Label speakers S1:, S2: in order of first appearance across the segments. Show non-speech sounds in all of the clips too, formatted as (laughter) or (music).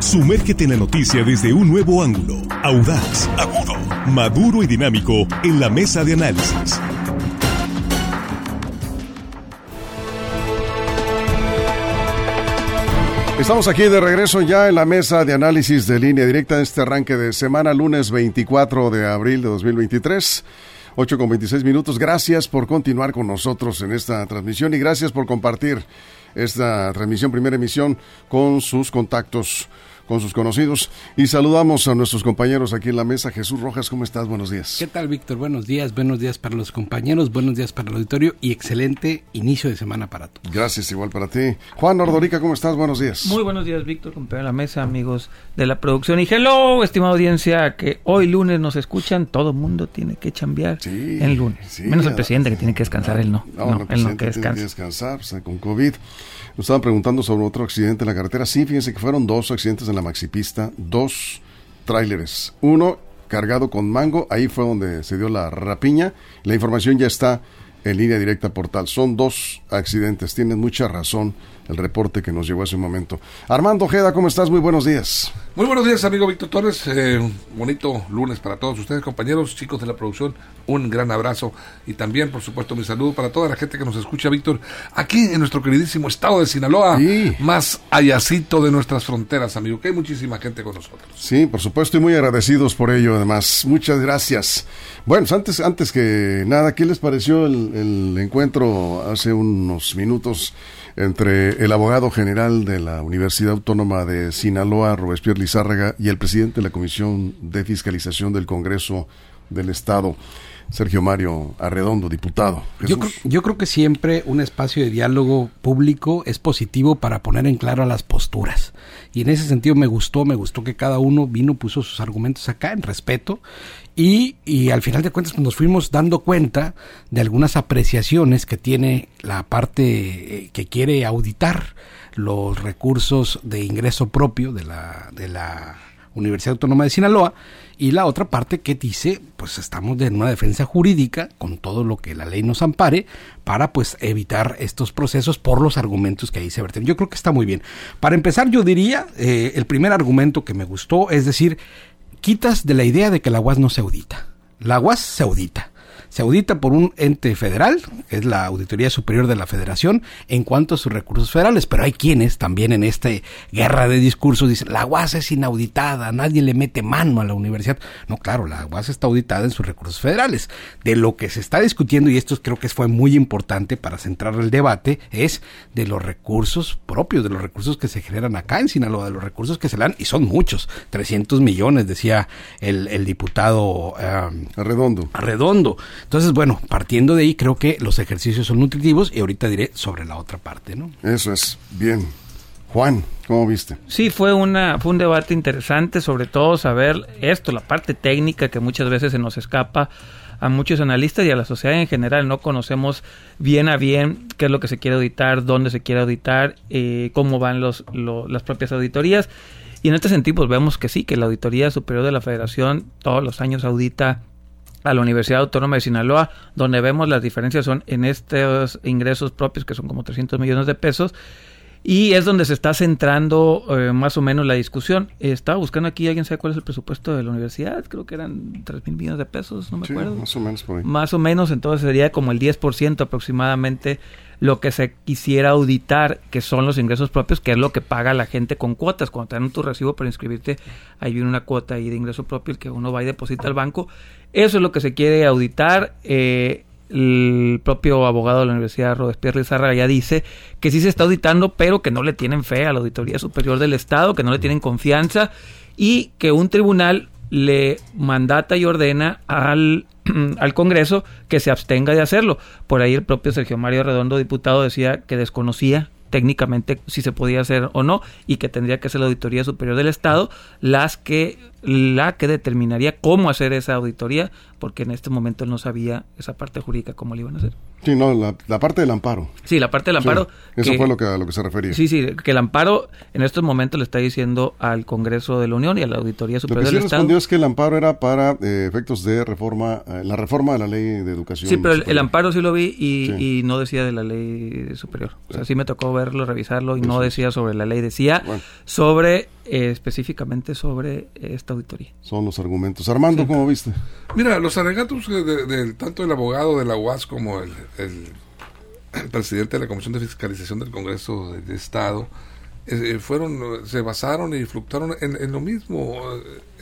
S1: Sumérgete en la noticia desde un nuevo ángulo, audaz, agudo, maduro y dinámico en la mesa de análisis.
S2: Estamos aquí de regreso ya en la mesa de análisis de línea directa en este arranque de semana, lunes 24 de abril de 2023. 8 con 26 minutos. Gracias por continuar con nosotros en esta transmisión y gracias por compartir esta transmisión, primera emisión, con sus contactos con sus conocidos. Y saludamos a nuestros compañeros aquí en la mesa. Jesús Rojas, ¿cómo estás? Buenos días.
S3: ¿Qué tal, Víctor? Buenos días, buenos días para los compañeros, buenos días para el auditorio y excelente inicio de semana para todos.
S2: Gracias, igual para ti. Juan Ordorica, ¿cómo estás? Buenos días.
S4: Muy buenos días, Víctor, compañero de la mesa, amigos de la producción. Y hello, estimada audiencia, que hoy lunes nos escuchan. Todo mundo tiene que chambear sí, en lunes. Menos el presidente que tiene que descansar, él no.
S2: No, no, él no que descansa. Tiene que descansar, con COVID. Nos estaban preguntando sobre otro accidente en la carretera. Sí, fíjense que fueron dos accidentes en la maxipista, dos tráileres. Uno cargado con mango, ahí fue donde se dio la rapiña. La información ya está en línea directa portal. Son dos accidentes, tienen mucha razón el reporte que nos llegó hace un momento. Armando Ojeda, ¿cómo estás? Muy buenos días.
S5: Muy buenos días, amigo Víctor Torres. Eh, bonito lunes para todos ustedes, compañeros, chicos de la producción. Un gran abrazo y también, por supuesto, mi saludo para toda la gente que nos escucha, Víctor, aquí en nuestro queridísimo estado de Sinaloa, más allácito de nuestras fronteras, amigo, que hay muchísima gente con nosotros.
S2: Sí, por supuesto, y muy agradecidos por ello, además. Muchas gracias. Bueno, antes, antes que nada, ¿qué les pareció el, el encuentro hace unos minutos? Entre el abogado general de la Universidad Autónoma de Sinaloa, Robespierre Lizárraga, y el presidente de la Comisión de Fiscalización del Congreso del Estado. Sergio Mario Arredondo, diputado.
S3: Yo creo, yo creo, que siempre un espacio de diálogo público es positivo para poner en claro las posturas. Y en ese sentido me gustó, me gustó que cada uno vino, puso sus argumentos acá en respeto y, y, al final de cuentas pues, nos fuimos dando cuenta de algunas apreciaciones que tiene la parte eh, que quiere auditar los recursos de ingreso propio de la, de la Universidad Autónoma de Sinaloa y la otra parte que dice pues estamos en una defensa jurídica con todo lo que la ley nos ampare para pues evitar estos procesos por los argumentos que ahí se verten. Yo creo que está muy bien. Para empezar yo diría eh, el primer argumento que me gustó es decir quitas de la idea de que la UAS no se audita. La UAS se audita se audita por un ente federal, que es la Auditoría Superior de la Federación, en cuanto a sus recursos federales. Pero hay quienes también en esta guerra de discursos dicen, la UAS es inauditada, nadie le mete mano a la universidad. No, claro, la UAS está auditada en sus recursos federales. De lo que se está discutiendo, y esto creo que fue muy importante para centrar el debate, es de los recursos propios, de los recursos que se generan acá en Sinaloa, de los recursos que se le dan, y son muchos, 300 millones, decía el, el diputado
S2: um, Arredondo.
S3: Arredondo. Entonces, bueno, partiendo de ahí, creo que los ejercicios son nutritivos y ahorita diré sobre la otra parte, ¿no?
S2: Eso es, bien. Juan, ¿cómo viste?
S4: Sí, fue, una, fue un debate interesante, sobre todo saber esto, la parte técnica que muchas veces se nos escapa a muchos analistas y a la sociedad en general. No conocemos bien a bien qué es lo que se quiere auditar, dónde se quiere auditar, eh, cómo van los, las propias auditorías. Y en este sentido, pues vemos que sí, que la Auditoría Superior de la Federación todos los años audita a la Universidad Autónoma de Sinaloa, donde vemos las diferencias son en estos ingresos propios, que son como 300 millones de pesos, y es donde se está centrando eh, más o menos la discusión. Estaba buscando aquí, ¿alguien sabe cuál es el presupuesto de la universidad? Creo que eran 3 mil millones de pesos, no me acuerdo.
S2: Más o menos por ahí.
S4: Más o menos, entonces sería como el 10% aproximadamente lo que se quisiera auditar, que son los ingresos propios, que es lo que paga la gente con cuotas. Cuando te dan tu recibo para inscribirte, ahí viene una cuota ahí de ingreso propio, el que uno va y deposita al banco. Eso es lo que se quiere auditar. Eh, el propio abogado de la Universidad Robespierre Lizarra ya dice que sí se está auditando, pero que no le tienen fe a la Auditoría Superior del Estado, que no le tienen confianza y que un tribunal le mandata y ordena al, (clears throat) al Congreso que se abstenga de hacerlo. Por ahí el propio Sergio Mario Redondo, diputado, decía que desconocía técnicamente si se podía hacer o no y que tendría que ser la Auditoría Superior del Estado las que la que determinaría cómo hacer esa auditoría porque en este momento él no sabía esa parte jurídica cómo le iban a hacer.
S2: Sí, no, la, parte del amparo.
S4: Sí, la parte del amparo.
S2: eso fue lo que, a lo que se refería.
S4: Sí, sí, que el amparo en estos momentos le está diciendo al Congreso de la Unión y a la Auditoría Superior
S2: lo
S4: que sí
S2: Estado. respondió es que el amparo era para eh, efectos de reforma, eh, la reforma de la ley de educación.
S4: Sí, pero el, amparo sí lo vi y, no decía de la ley superior. O sea, sí me tocó verlo, revisarlo y no decía sobre la ley, decía sobre eh, específicamente sobre esta auditoría.
S2: Son los argumentos. Armando, ¿cómo viste?
S5: Mira, los alegatos de, tanto el abogado de la UAS como el, presidente de la Comisión de Fiscalización del Congreso del Estado eh, fueron se basaron y fluctuaron en, lo mismo,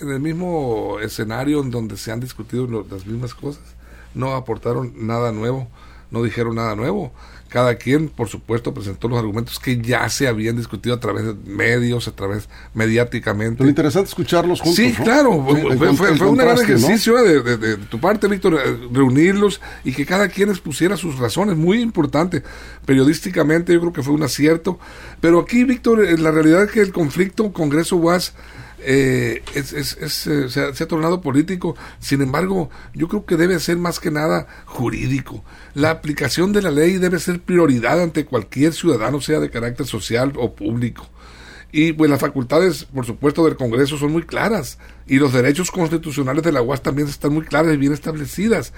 S5: en el mismo escenario en donde se han discutido las mismas cosas. No aportaron nada nuevo, no dijeron nada nuevo cada quien, por supuesto, presentó los argumentos que ya se habían discutido a través de medios, a través mediáticamente.
S2: Lo interesante escucharlos juntos.
S5: Sí, claro. fue, un gran ejercicio de, tu parte, Víctor, eh, reunirlos y que cada quien expusiera sus razones. Muy importante. Periodísticamente yo creo que fue un acierto. Pero aquí, Víctor, eh, la realidad es que el conflicto Congreso-UAS eh, es, es, eh, se, ha, tornado político. Sin embargo, yo creo que debe ser más que nada jurídico. La aplicación de la ley debe ser prioridad ante cualquier ciudadano, sea de carácter social o público. Y pues las facultades, por supuesto, del Congreso son muy claras. Y los derechos constitucionales de la UAS también están muy claras y bien establecidas.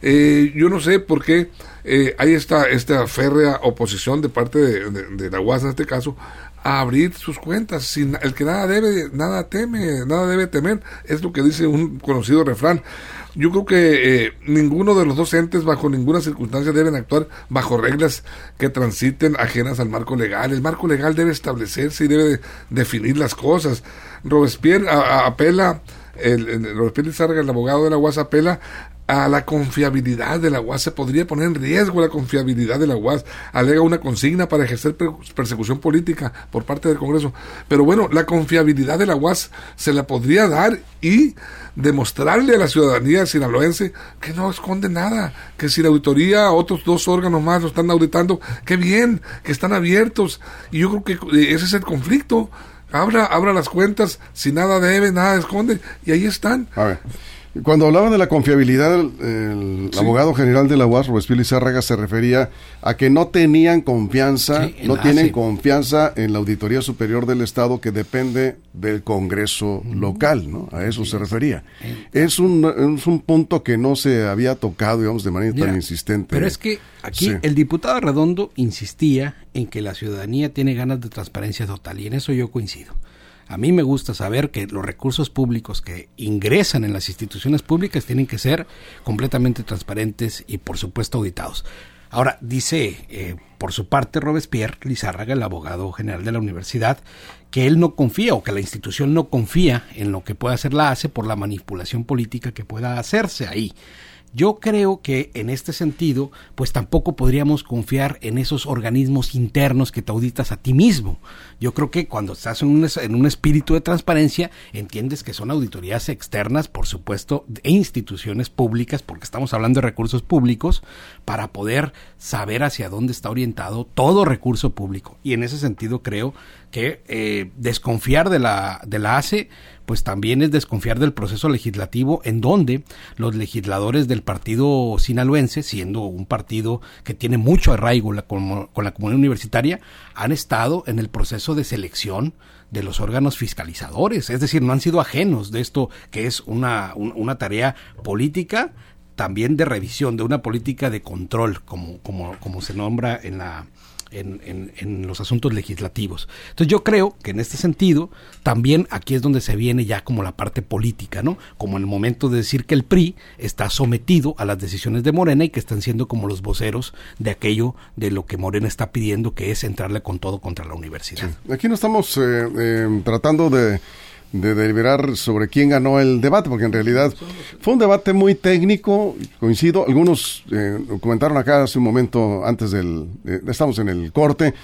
S5: Eh, yo no sé por qué hay esta, esta férrea oposición de parte de, de la UAS en este caso a abrir sus cuentas. Sin, el que nada debe, nada teme, nada debe temer. Es lo que dice un conocido refrán. Yo creo que eh, ninguno de los dos entes, bajo ninguna circunstancia, deben actuar bajo reglas que transiten ajenas al marco legal. El marco legal debe establecerse y debe definir las cosas. Robespierre apela, el, el, Robespierre Lizarga, el abogado de la UAS, apela a la confiabilidad de la UAS, se podría poner en riesgo la confiabilidad de la UAS, alega una consigna para ejercer persecución política por parte del Congreso. Pero bueno, la confiabilidad de la UAS se la podría dar y demostrarle a la ciudadanía sinaloense que no esconde nada, que si la auditoría, otros dos órganos más lo están auditando, qué bien, que están abiertos. Y yo creo que ese es el conflicto. Abra, abra las cuentas, si nada debe, nada esconde, y ahí están.
S2: A ver. Cuando hablaba de la confiabilidad, el, abogado general de la UAS, Robespierre Lizárraga, se refería a que no tenían confianza, no tienen confianza en la Auditoría Superior del Estado que depende del Congreso local, ¿no? A eso se refería. Es un, es un punto que no se había tocado, digamos, de manera tan insistente.
S3: Pero es que aquí el diputado Redondo insistía en que la ciudadanía tiene ganas de transparencia total y en eso yo coincido. A mí me gusta saber que los recursos públicos que ingresan en las instituciones públicas tienen que ser completamente transparentes y por supuesto auditados. Ahora, dice eh, por su parte Robespierre Lizárraga, el abogado general de la universidad, que él no confía o que la institución no confía en lo que pueda hacer la ACE por la manipulación política que pueda hacerse ahí. Yo creo que en este sentido, pues tampoco podríamos confiar en esos organismos internos que te auditas a ti mismo. Yo creo que cuando estás en un, en un espíritu de transparencia, entiendes que son auditorías externas, por supuesto, e instituciones públicas, porque estamos hablando de recursos públicos, para poder saber hacia dónde está orientado todo recurso público. Y en ese sentido creo que eh, desconfiar de la, de la ACE pues también es desconfiar del proceso legislativo en donde los legisladores del partido sinaloense, siendo un partido que tiene mucho arraigo con, la comunidad universitaria, han estado en el proceso de selección de los órganos fiscalizadores, es decir, no han sido ajenos de esto que es una, una tarea política también de revisión, de una política de control, como, como, como se nombra en la, en, en, los asuntos legislativos. Entonces yo creo que en este sentido también aquí es donde se viene ya como la parte política, ¿no? Como en el momento de decir que el PRI está sometido a las decisiones de Morena y que están siendo como los voceros de aquello de lo que Morena está pidiendo, que es entrarle con todo contra la universidad.
S2: Aquí no estamos eh, eh, tratando de de deliberar sobre quién ganó el debate, porque en realidad fue un debate muy técnico, coincido, algunos eh, comentaron acá hace un momento antes del, estamos en el corte,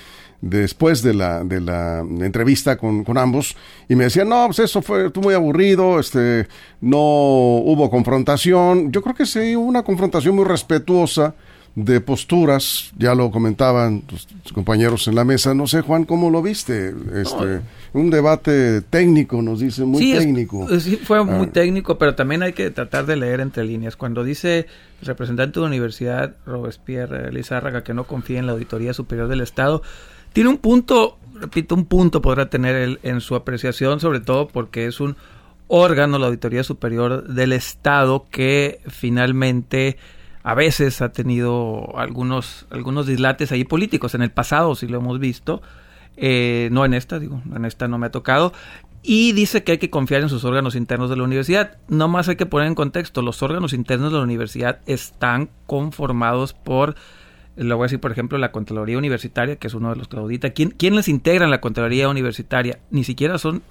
S2: después de la, de la entrevista con, con, ambos, y me decían, no, pues eso fue muy aburrido, este, no hubo confrontación, yo creo que sí hubo una confrontación muy respetuosa, de posturas, ya lo comentaban tus compañeros en la mesa, no sé Juan, ¿cómo lo viste? Este, un debate técnico, nos dice, muy técnico.
S4: sí, fue muy ah. técnico, pero también hay que tratar de leer entre líneas. Cuando dice el representante de la universidad, Robespierre Lizárraga, que no confía en la Auditoría Superior del Estado, tiene un punto, repito, un punto podrá tener él en su apreciación, sobre todo porque es un órgano, la Auditoría Superior del Estado, que finalmente a veces ha tenido algunos, algunos dislates ahí políticos. En el pasado, si lo hemos visto, Eh, no en esta, digo, en esta no me ha tocado. Y dice que hay que confiar en sus órganos internos de la universidad. No más hay que poner en contexto, los órganos internos de la universidad están conformados por lo voy a decir, por ejemplo, la Contraloría Universitaria, que es uno de los que audita. ¿Quién, ¿Quién les integra en la Contraloría Universitaria? Ni siquiera son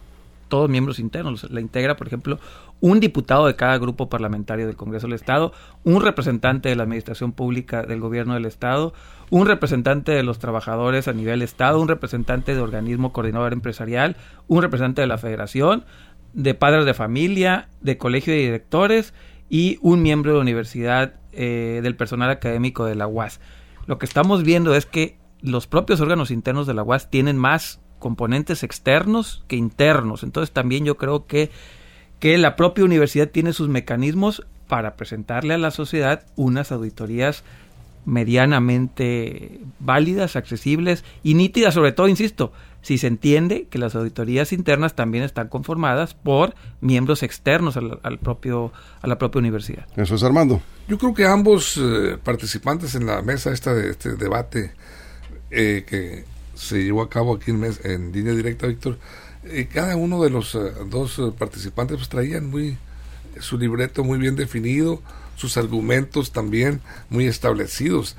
S4: todos miembros internos. La integra, por ejemplo, un diputado de cada grupo parlamentario del Congreso del Estado, un representante de la Administración Pública del Gobierno del Estado, un representante de los trabajadores a nivel Estado, un representante de organismo coordinador empresarial, un representante de la Federación, de padres de familia, de colegio de directores y un miembro de la universidad eh, del personal académico de la UAS lo que estamos viendo es que los propios órganos internos de la UAS tienen más componentes externos que internos. Entonces también yo creo que, que la propia universidad tiene sus mecanismos para presentarle a la sociedad unas auditorías medianamente válidas, accesibles y nítidas, sobre todo, insisto, si se entiende que las auditorías internas también están conformadas por miembros externos al, propio, a la propia universidad.
S2: Eso es Armando.
S5: Yo creo que ambos eh, participantes en la mesa esta de este debate eh, que se llevó a cabo aquí en, en línea directa, Víctor, eh, cada uno de los dos participantes pues traían muy su libreto muy bien definido, sus argumentos también muy establecidos.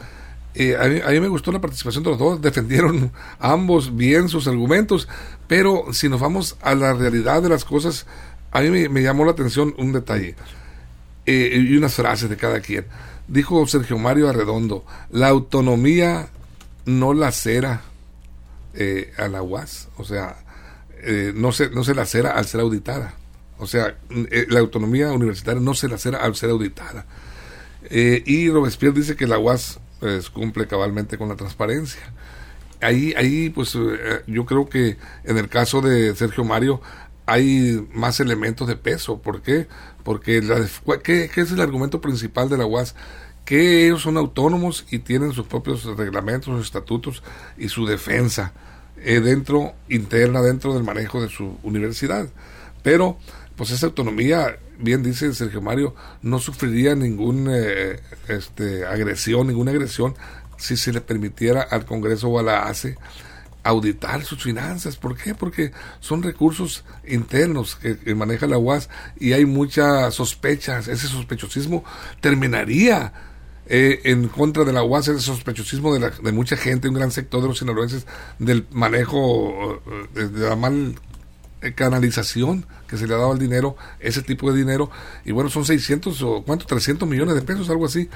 S5: Eh, a, mí, me gustó la participación de los dos, defendieron (laughs) ambos bien sus argumentos, pero si nos vamos a la realidad de las cosas, a mí me, llamó la atención un detalle eh, y unas frases de cada quien. Dijo Sergio Mario Arredondo, la autonomía no la cera eh, a la UAS, o sea, no, se, no se la cera al ser auditada. O sea, la autonomía universitaria no se la cera al ser auditada. y Robespierre dice que la UAS pues, cumple cabalmente con la transparencia. Ahí, ahí, pues eh, yo creo que en el caso de Sergio Mario hay más elementos de peso. ¿Por qué? Porque la, ¿qué, es el argumento principal de la UAS? Que ellos son autónomos y tienen sus propios reglamentos, sus estatutos y su defensa eh, dentro, interna, dentro del manejo de su universidad. Pero, pues esa autonomía bien dice Sergio Mario, no sufriría ninguna eh, este, agresión, ninguna agresión si se le permitiera al Congreso o a la ACE auditar sus finanzas. ¿Por qué? Porque son recursos internos que, maneja la UAS y hay muchas sospechas. Ese sospechosismo terminaría eh, en contra de la UAS, ese sospechosismo de, la, de mucha gente, un gran sector de los sinaloenses, del manejo eh, de la mal canalización que se le ha dado al dinero, ese tipo de dinero, y bueno, son 600 o cuánto, 300 millones de pesos, algo así.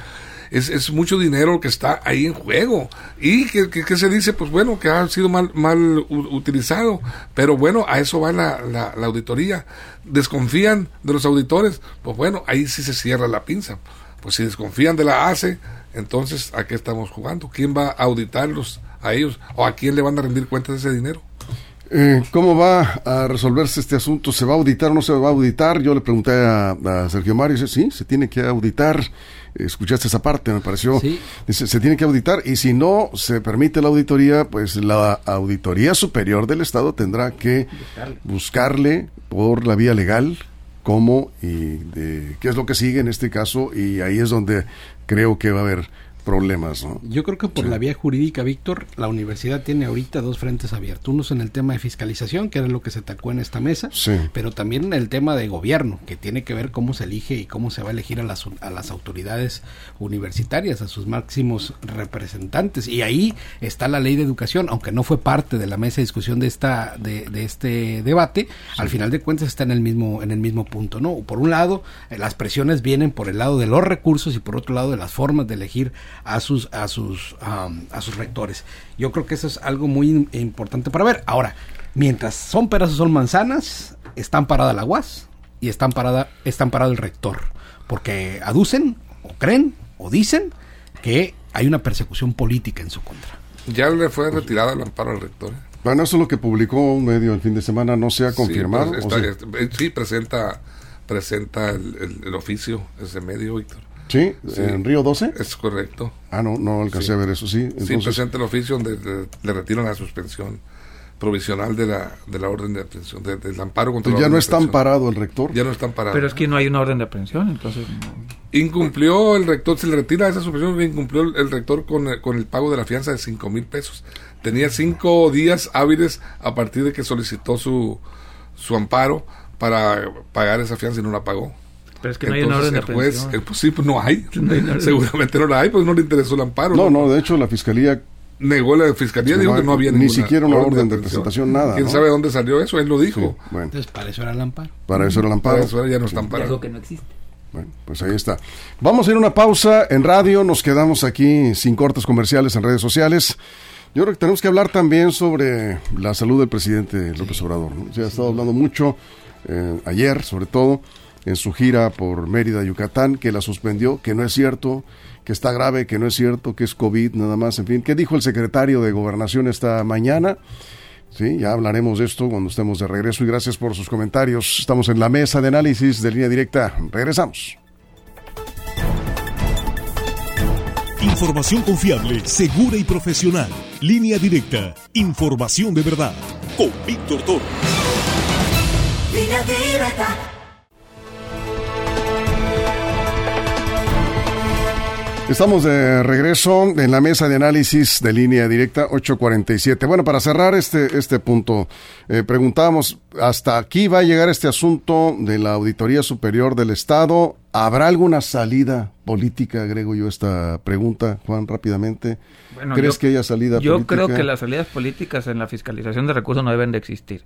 S5: Es, es mucho dinero que está ahí en juego. ¿Y que, se dice? Pues bueno, que ha sido mal, mal utilizado. Pero bueno, a eso va la, la, la auditoría. ¿Desconfían de los auditores? Pues bueno, ahí sí se cierra la pinza. Pues si desconfían de la ACE, entonces ¿a qué estamos jugando? ¿Quién va a auditarlos a ellos? ¿O a quién le van a rendir cuentas de ese dinero?
S2: Eh, ¿Cómo va a resolverse este asunto? ¿Se va a auditar o no se va a auditar? Yo le pregunté a, Sergio Mario y dice, sí, se tiene que auditar. Escuchaste esa parte, me pareció. Dice, se tiene que auditar y si no se permite la auditoría, pues la Auditoría Superior del Estado tendrá que buscarle por la vía legal cómo y de, qué es lo que sigue en este caso y ahí es donde creo que va a haber problemas. ¿no?
S3: Yo creo que por la vía jurídica, Víctor, la universidad tiene ahorita dos frentes abiertos. Uno es en el tema de fiscalización, que era lo que se tacó en esta mesa, pero también en el tema de gobierno, que tiene que ver cómo se elige y cómo se va a elegir a las, a las autoridades universitarias, a sus máximos representantes. Y ahí está la ley de educación, aunque no fue parte de la mesa de discusión de, esta, de, de este debate, al final de cuentas está en el mismo, en el mismo punto. ¿no? Por un lado, eh, las presiones vienen por el lado de los recursos y por otro lado de las formas de elegir a sus, a sus, a sus rectores. Yo creo que eso es algo muy importante para ver. Ahora, mientras son peras o son manzanas, están parada la UAS y están parada, están parado el rector. Porque aducen, o creen, o dicen que hay una persecución política en su contra.
S5: Ya le fue retirado el amparo al rector.
S2: Bueno, eso es lo que publicó un medio el fin de semana, no se ha confirmado.
S5: Sí, eh, presenta, presenta el, el, oficio ese medio, Víctor.
S2: ¿Sí? ¿En Río 12?
S5: Es correcto.
S2: Ah, no, no alcancé a ver eso, sí.
S5: Sí, presenta el oficio donde le, retiran la suspensión provisional de la, de la orden de aprehensión, del amparo contra
S2: Ya no está amparado el rector.
S5: Ya no está amparado.
S4: Pero es que no hay una orden de aprehensión, entonces...
S5: Incumplió el rector, se le retira esa suspensión, incumplió el, rector con, con, el pago de la fianza de 5 mil pesos. Tenía cinco días hábiles a partir de que solicitó su, su amparo para pagar esa fianza y no la pagó.
S4: Pero es que no hay una orden de juez,
S5: el, pues sí, pues no hay. (laughs) Seguramente no la hay, pues no le interesó el amparo.
S2: No, no, de hecho la fiscalía
S5: negó la fiscalía, dijo que no había
S2: ni siquiera una orden, de presentación, nada.
S5: ¿Quién sabe dónde salió eso? Él lo dijo.
S3: bueno. Entonces, para eso era el amparo.
S2: Para eso era el amparo. Para
S5: eso ya no está amparado.
S4: Algo que no existe.
S2: Bueno, pues ahí está. Vamos a ir a una pausa en radio, nos quedamos aquí sin cortes comerciales en redes sociales. Yo creo que tenemos que hablar también sobre la salud del presidente López Obrador. Se ha estado hablando mucho eh, ayer, sobre todo, en su gira por Mérida, Yucatán, que la suspendió, que no es cierto, que está grave, que no es cierto, que es COVID nada más, en fin. ¿Qué dijo el secretario de Gobernación esta mañana? Sí, ya hablaremos de esto cuando estemos de regreso y gracias por sus comentarios. Estamos en la mesa de análisis de línea directa. Regresamos.
S1: Información confiable, segura y profesional. Línea directa. Información de verdad. Con Víctor Toro. Línea directa.
S2: Estamos de regreso en la mesa de análisis de línea directa 847. Bueno, para cerrar este, este punto, eh, preguntábamos, ¿hasta aquí va a llegar este asunto de la Auditoría Superior del Estado? ¿Habrá alguna salida política? Agrego yo esta pregunta, Juan, rápidamente. ¿Crees que haya salida
S4: yo política? Yo creo que las salidas políticas en la fiscalización de recursos no deben de existir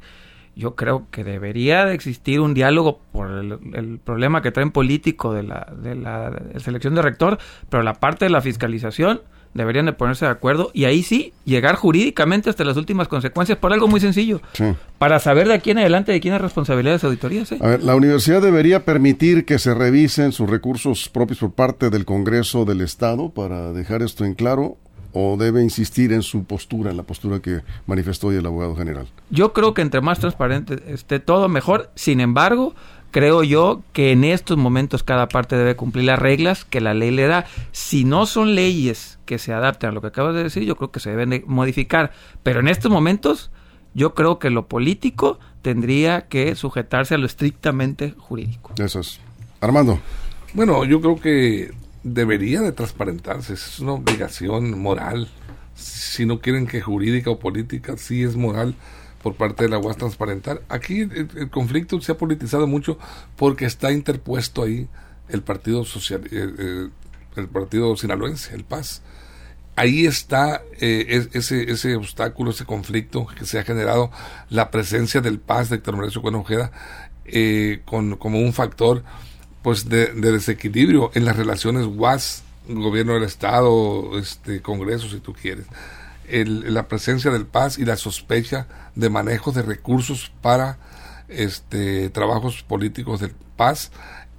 S4: yo creo que debería de existir un diálogo por el, problema que traen político de la, de la selección de rector, pero la parte de la fiscalización deberían de ponerse de acuerdo y ahí sí llegar jurídicamente hasta las últimas consecuencias por algo muy sencillo, para saber de aquí en adelante de quién es responsabilidad de esa auditoría.
S2: A ver, la universidad debería permitir que se revisen sus recursos propios por parte del Congreso del Estado para dejar esto en claro o debe insistir en su postura, en la postura que manifestó hoy el abogado general?
S4: Yo creo que entre más transparente esté todo, mejor. Sin embargo, creo yo que en estos momentos cada parte debe cumplir las reglas que la ley le da. Si no son leyes que se adapten a lo que acabas de decir, yo creo que se deben de modificar. Pero en estos momentos, yo creo que lo político tendría que sujetarse a lo estrictamente jurídico.
S2: Eso es. Armando.
S5: Bueno, yo creo que debería de transparentarse, es una obligación moral. Si no quieren que jurídica o política, sí es moral por parte de la UAS transparentar. Aquí el, conflicto se ha politizado mucho porque está interpuesto ahí el Partido Social, el, Partido Sinaloense, el PAS. Ahí está eh, ese, ese obstáculo, ese conflicto que se ha generado, la presencia del PAS de Héctor Mauricio Ojeda eh, con, como un factor pues de, desequilibrio en las relaciones UAS, gobierno del Estado, este Congreso, si tú quieres. El, la presencia del paz y la sospecha de manejo de recursos para este trabajos políticos del paz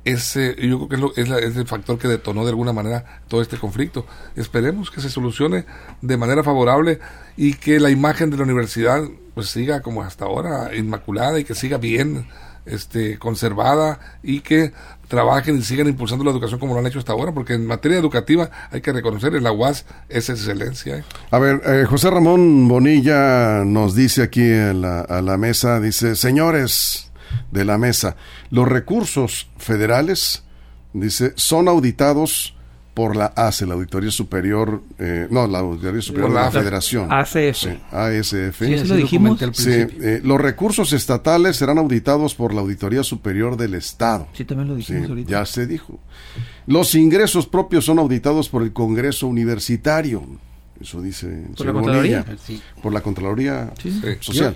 S5: ese yo creo que es, es, el factor que detonó de alguna manera todo este conflicto. Esperemos que se solucione de manera favorable y que la imagen de la universidad pues siga como hasta ahora inmaculada y que siga bien este, conservada y que trabajen y sigan impulsando la educación como lo han hecho hasta ahora, porque en materia educativa hay que reconocer, la UAS es excelencia. ¿eh?
S2: A ver, eh, José Ramón Bonilla nos dice aquí a la, a la mesa, dice, señores de la mesa, los recursos federales, dice, son auditados por la ACE, la Auditoría Superior, eh, no, la Auditoría Superior de la, Federación.
S4: ACF.
S2: Sí, ASF.
S4: Sí, eso lo dijimos.
S2: Sí, eh, los recursos estatales serán auditados por la Auditoría Superior del Estado.
S4: Sí, también lo dijimos ahorita.
S2: Ya se dijo. Los ingresos propios son auditados por el Congreso Universitario. Eso dice
S4: ¿Por la Contraloría?
S2: Por la Contraloría Social.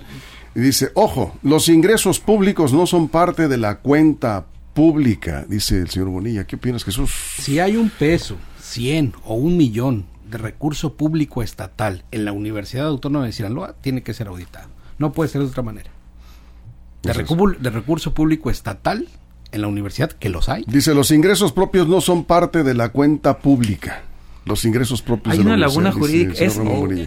S2: Y dice, ojo, los ingresos públicos no son parte de la cuenta pública, dice el señor Bonilla. ¿Qué opinas, Jesús?
S3: Si hay un peso, 100 o un millón de recurso público estatal en la Universidad Autónoma de Sinaloa, tiene que ser auditado. No puede ser de otra manera. De, de recurso público estatal en la universidad, que los hay.
S2: Dice, los ingresos propios no son parte de la cuenta pública los ingresos propios
S4: hay una laguna jurídica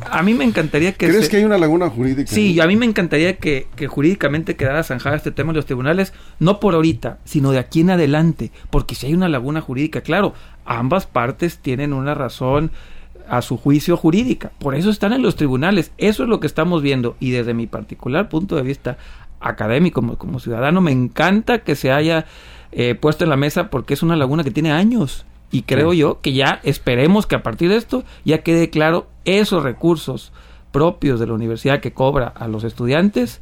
S4: a mí me encantaría que
S2: crees que hay una laguna jurídica
S4: sí a mí me encantaría que, que, jurídicamente quedara zanjada este tema en los tribunales no por ahorita sino de aquí en adelante porque si hay una laguna jurídica claro ambas partes tienen una razón a su juicio jurídica por eso están en los tribunales eso es lo que estamos viendo y desde mi particular punto de vista académico, como, ciudadano, me encanta que se haya eh, puesto en la mesa porque es una laguna que tiene años. Y creo yo que ya esperemos que a partir de esto ya quede claro esos recursos propios de la universidad que cobra a los estudiantes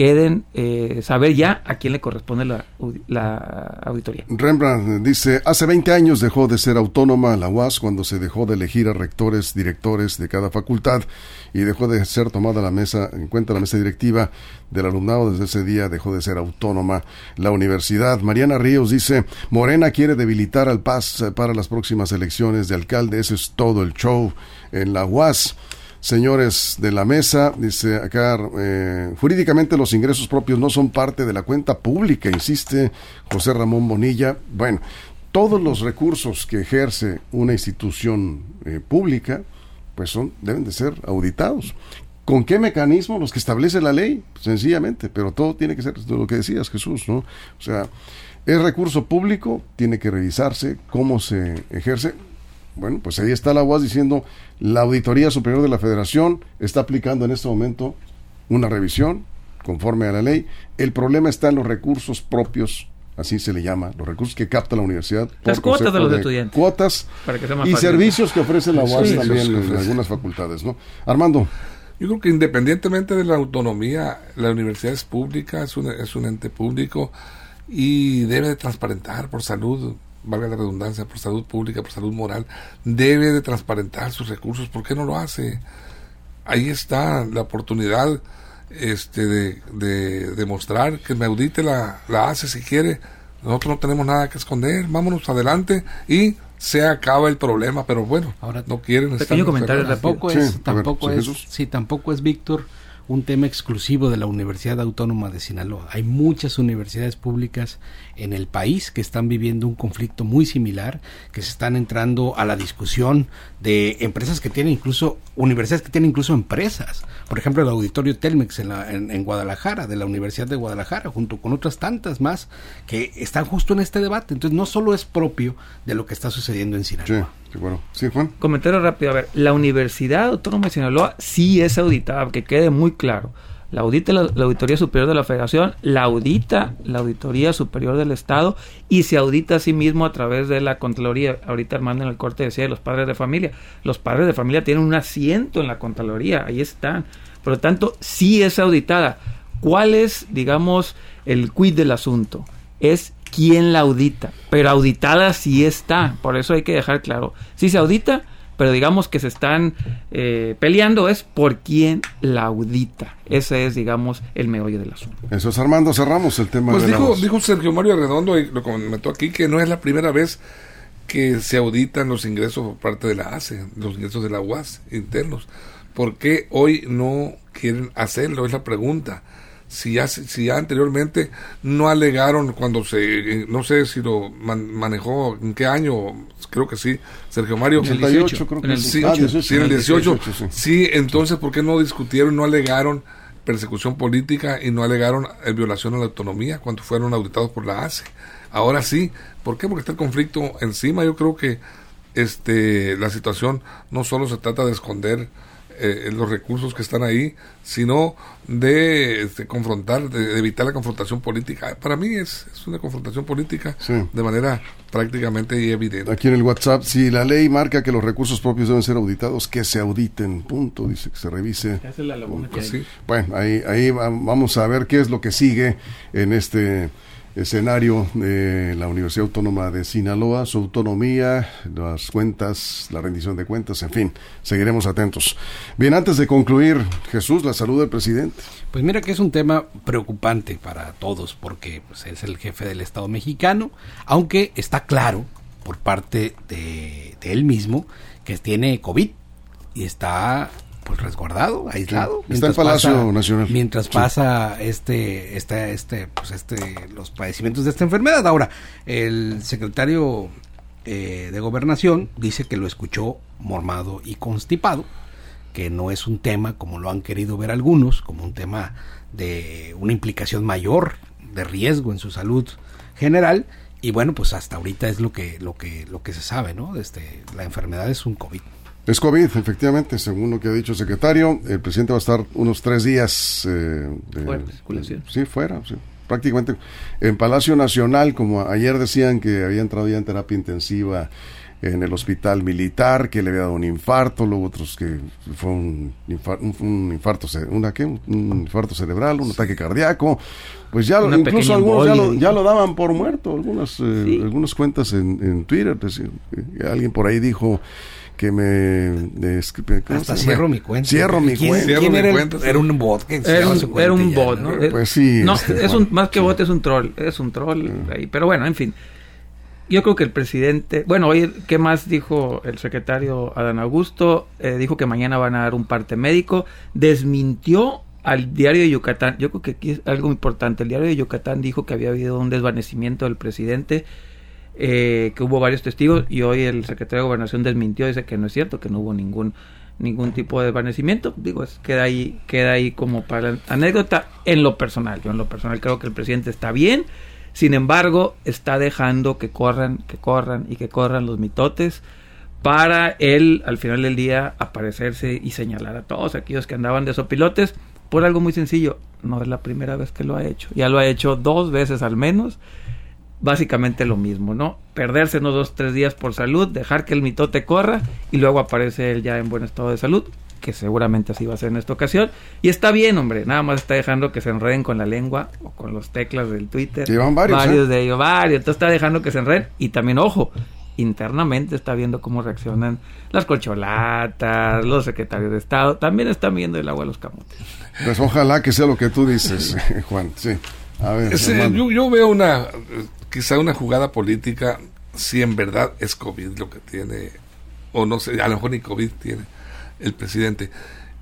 S4: queden eh, saber ya a quién le corresponde la, la, auditoría.
S2: Rembrandt dice, hace 20 años dejó de ser autónoma la UAS cuando se dejó de elegir a rectores, directores de cada facultad y dejó de ser tomada la mesa, en cuenta la mesa directiva del alumnado. Desde ese día dejó de ser autónoma la universidad. Mariana Ríos dice, Morena quiere debilitar al PAS para las próximas elecciones de alcalde. Ese es todo el show en la UAS señores de la mesa, dice acá, eh, jurídicamente los ingresos propios no son parte de la cuenta pública, insiste José Ramón Bonilla. Bueno, todos los recursos que ejerce una institución eh, pública, pues son, deben de ser auditados. ¿Con qué mecanismo? Los que establece la ley, sencillamente, pero todo tiene que ser lo que decías, Jesús, ¿no? O sea, es recurso público, tiene que revisarse cómo se ejerce. Bueno, pues ahí está la UAS diciendo, la Auditoría Superior de la Federación está aplicando en este momento una revisión conforme a la ley. El problema está en los recursos propios, así se le llama, los recursos que capta la universidad.
S4: Las cuotas de los estudiantes.
S2: Cuotas y servicios que ofrece la UAS también en algunas facultades, ¿no? Armando.
S5: Yo creo que independientemente de la autonomía, la universidad es pública, es un, es un ente público y debe de transparentar por salud valga la redundancia, por salud pública, por salud moral, debe de transparentar sus recursos. ¿Por qué no lo hace? Ahí está la oportunidad este, de, demostrar que me audite la, la hace si quiere. Nosotros no tenemos nada que esconder, vámonos adelante y se acaba el problema, pero bueno, ahora no quieren
S3: pequeño comentario tampoco es, tampoco es, sí, tampoco es Víctor un tema exclusivo de la Universidad Autónoma de Sinaloa. Hay muchas universidades públicas en el país que están viviendo un conflicto muy similar, que se están entrando a la discusión de empresas que tienen incluso, universidades que tienen incluso empresas. Por ejemplo, el auditorio Telmex en, en, Guadalajara, de la Universidad de Guadalajara, junto con otras tantas más que están justo en este debate. Entonces, no solo es propio de lo que está sucediendo en Sinaloa.
S2: Bueno. Sí, Juan.
S4: Comentario rápido. A ver, la Universidad Autónoma de Sinaloa sí es auditada, que quede muy claro. La audita la, Auditoría Superior de la Federación, la audita la Auditoría Superior del Estado y se audita a sí mismo a través de la Contraloría. Ahorita Armando en el corte decía de los padres de familia. Los padres de familia tienen un asiento en la Contraloría, ahí están. Por lo tanto, sí es auditada. ¿Cuál es, digamos, el quid del asunto? Es quién la audita. Pero auditada sí está. Por eso hay que dejar claro. Sí se audita, pero digamos que se están eh, peleando es por quién la audita. Ese es, digamos, el meollo del asunto.
S2: Eso es Armando, cerramos el tema.
S5: Pues dijo, dijo Sergio Mario Redondo, y lo comentó aquí, que no es la primera vez que se auditan los ingresos por parte de la ACE, los ingresos de la UAS internos. ¿Por qué hoy no quieren hacerlo? Es la pregunta si ya, si ya anteriormente no alegaron cuando se, no sé si lo manejó, en qué año, creo que sí, Sergio Mario.
S2: En el 18, creo que
S5: sí. Ah, sí, en el 18. sí. entonces, ¿por qué no discutieron, no alegaron persecución política y no alegaron eh, violación a la autonomía cuando fueron auditados por la ACE? Ahora sí, ¿por qué? Porque está el conflicto encima. Yo creo que este la situación no solo se trata de esconder eh, los recursos que están ahí, sino de este, confrontar, de, evitar la confrontación política. Para mí es, una confrontación política de manera prácticamente evidente.
S2: Aquí en el WhatsApp, si la ley marca que los recursos propios deben ser auditados, que se auditen, punto, dice que se revise. Pues bueno, ahí, ahí vamos a ver qué es lo que sigue en este escenario de la Universidad Autónoma de Sinaloa, su autonomía, las cuentas, la rendición de cuentas, en fin, seguiremos atentos. Bien, antes de concluir, Jesús, la salud del presidente.
S3: Pues mira que es un tema preocupante para todos, porque pues, es el jefe del Estado mexicano, aunque está claro por parte de, de él mismo que tiene COVID y está pues resguardado, aislado.
S2: Está en Palacio Nacional.
S3: Mientras pasa este, este, este, pues este, los padecimientos de esta enfermedad. Ahora, el secretario eh, de Gobernación dice que lo escuchó mormado y constipado, que no es un tema como lo han querido ver algunos, como un tema de una implicación mayor de riesgo en su salud general. Y bueno, pues hasta ahorita es lo que, lo que, lo que se sabe, ¿no? Este, la enfermedad es un COVID.
S2: Es COVID, efectivamente, según lo que ha dicho el secretario. El presidente va a estar unos tres días.
S4: Eh, fuera, circulación.
S2: Sí, fuera, prácticamente. En Palacio Nacional, como ayer decían que había entrado ya en terapia intensiva en el hospital militar, que le había dado un infarto, luego otros que fue un, infarto, un, infarto, una, ¿qué? un infarto cerebral, un ataque cardíaco. Pues ya, incluso algunos ya lo, daban por muerto, algunas, eh, algunas cuentas en, en Twitter. Decir, alguien por ahí dijo que me...
S3: Hasta cierro mi cuenta.
S2: Cierro mi cuenta.
S3: ¿Quién era, era, un bot.
S4: Que era, un, era un bot, ¿no?
S2: Pues sí.
S4: No, este, es un, más que bot es un troll. Es un troll ahí. Pero bueno, en fin. Yo creo que el presidente... Bueno, oye, ¿qué más dijo el secretario Adán Augusto? Eh, dijo que mañana van a dar un parte médico. Desmintió al diario de Yucatán. Yo creo que aquí es algo importante. El diario de Yucatán dijo que había habido un desvanecimiento del presidente eh, que hubo varios testigos y hoy el secretario de Gobernación desmintió, dice que no es cierto, que no hubo ningún ningún tipo de desvanecimiento, digo, es, queda ahí queda ahí como para anécdota en lo personal. Yo en lo personal creo que el presidente está bien, sin embargo, está dejando que corran, que corran y que corran los mitotes para él al final del día aparecerse y señalar a todos aquellos que andaban de sopilotes por algo muy sencillo, no es la primera vez que lo ha hecho, ya lo ha hecho dos veces al menos básicamente lo mismo, ¿no? Perderse unos dos, tres días por salud, dejar que el mitote corra y luego aparece él ya en buen estado de salud, que seguramente así va a ser en esta ocasión. Y está bien, hombre, nada más está dejando que se enreden con la lengua o con los teclas del Twitter.
S2: Llevan varios.
S4: Varios
S2: ¿eh?
S4: de ellos, varios. Entonces está dejando que se enreden y también, ojo, internamente está viendo cómo reaccionan las colcholatas, los secretarios de Estado, también están viendo el agua a los camotes.
S2: Pues ojalá que sea lo que tú dices, (laughs) Juan, sí. A ver,
S5: yo, yo, veo una quizá una jugada política, si en verdad es COVID lo que tiene, o no sé, a lo mejor ni COVID tiene el presidente.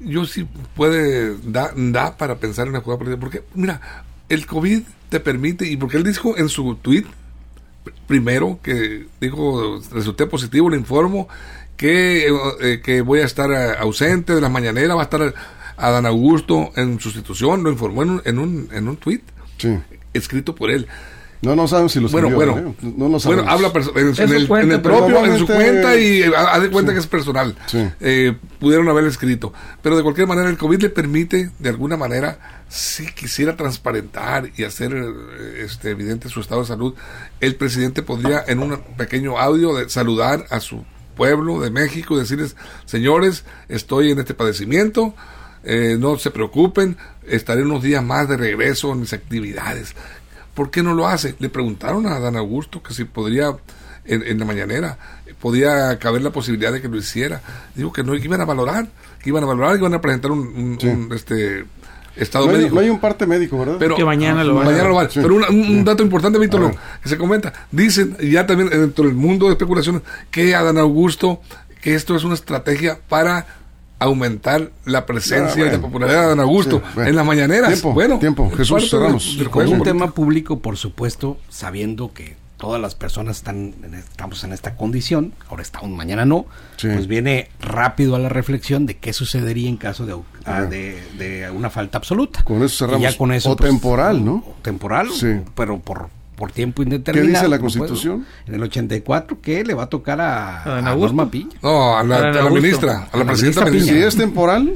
S5: Yo sí puede, da, da para pensar en una jugada política, porque mira, el COVID te permite, y porque él dijo en su tweet, primero, que dijo, resulté positivo, le informo que, eh, que voy a estar ausente de la mañanera, va a estar Adán Augusto en sustitución, lo informó en un, en un, en un tweet escrito por él.
S2: No, no sabemos si lo
S5: bueno, bueno,
S2: ¿eh?
S5: no, no bueno, habla en, en, el, en, el, propio, en su cuenta y haz de cuenta que es personal. Eh, pudieron haber escrito. Pero de cualquier manera, el COVID le permite, de alguna manera, si quisiera transparentar y hacer eh, este, evidente su estado de salud, el presidente podría, en un pequeño audio, de saludar a su pueblo de México y decirles, señores, estoy en este padecimiento. no se preocupen, estaré unos días más de regreso en mis actividades. ¿Por qué no lo hace? Le preguntaron a Dan Augusto que si podría, en, la mañanera, podía caber la posibilidad de que lo hiciera. Digo que no, que iban a valorar, que iban a valorar, que iban a presentar un, este estado médico.
S2: No hay un parte médico, ¿verdad?
S4: Pero que mañana lo
S5: mañana lo Pero un, dato importante, Víctor, que se comenta. Dicen, ya también dentro del mundo de especulaciones, que a Dan Augusto, que esto es una estrategia para aumentar la presencia y la popularidad de Don Augusto en las mañaneras.
S2: Tiempo,
S5: bueno,
S2: tiempo, Jesús, cerramos.
S3: un tema público, por supuesto, sabiendo que todas las personas están estamos en esta condición, ahora está un mañana no, pues viene rápido a la reflexión de qué sucedería en caso de, ah, de, una falta absoluta.
S2: Con eso cerramos.
S3: ya con eso,
S2: o pues, temporal, ¿no?
S3: Temporal, pero por por tiempo indeterminado.
S2: ¿Qué dice la Constitución?
S3: en el 84 que le va a tocar a, a, Norma Piña.
S5: No, a la, ministra, a la, presidenta
S2: Piña. ¿Si es temporal?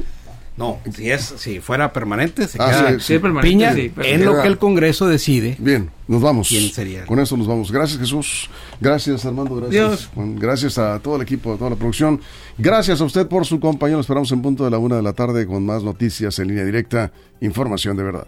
S3: No, si es si fuera permanente, se ah, queda permanente, Piña en lo que el Congreso decide.
S2: Bien, nos vamos.
S3: ¿Quién sería?
S2: Con eso nos vamos. Gracias Jesús, gracias Armando, gracias gracias a todo el equipo, a toda la producción. Gracias a usted por su compañía. Nos esperamos en punto de la una de la tarde con más noticias en línea directa, información de verdad.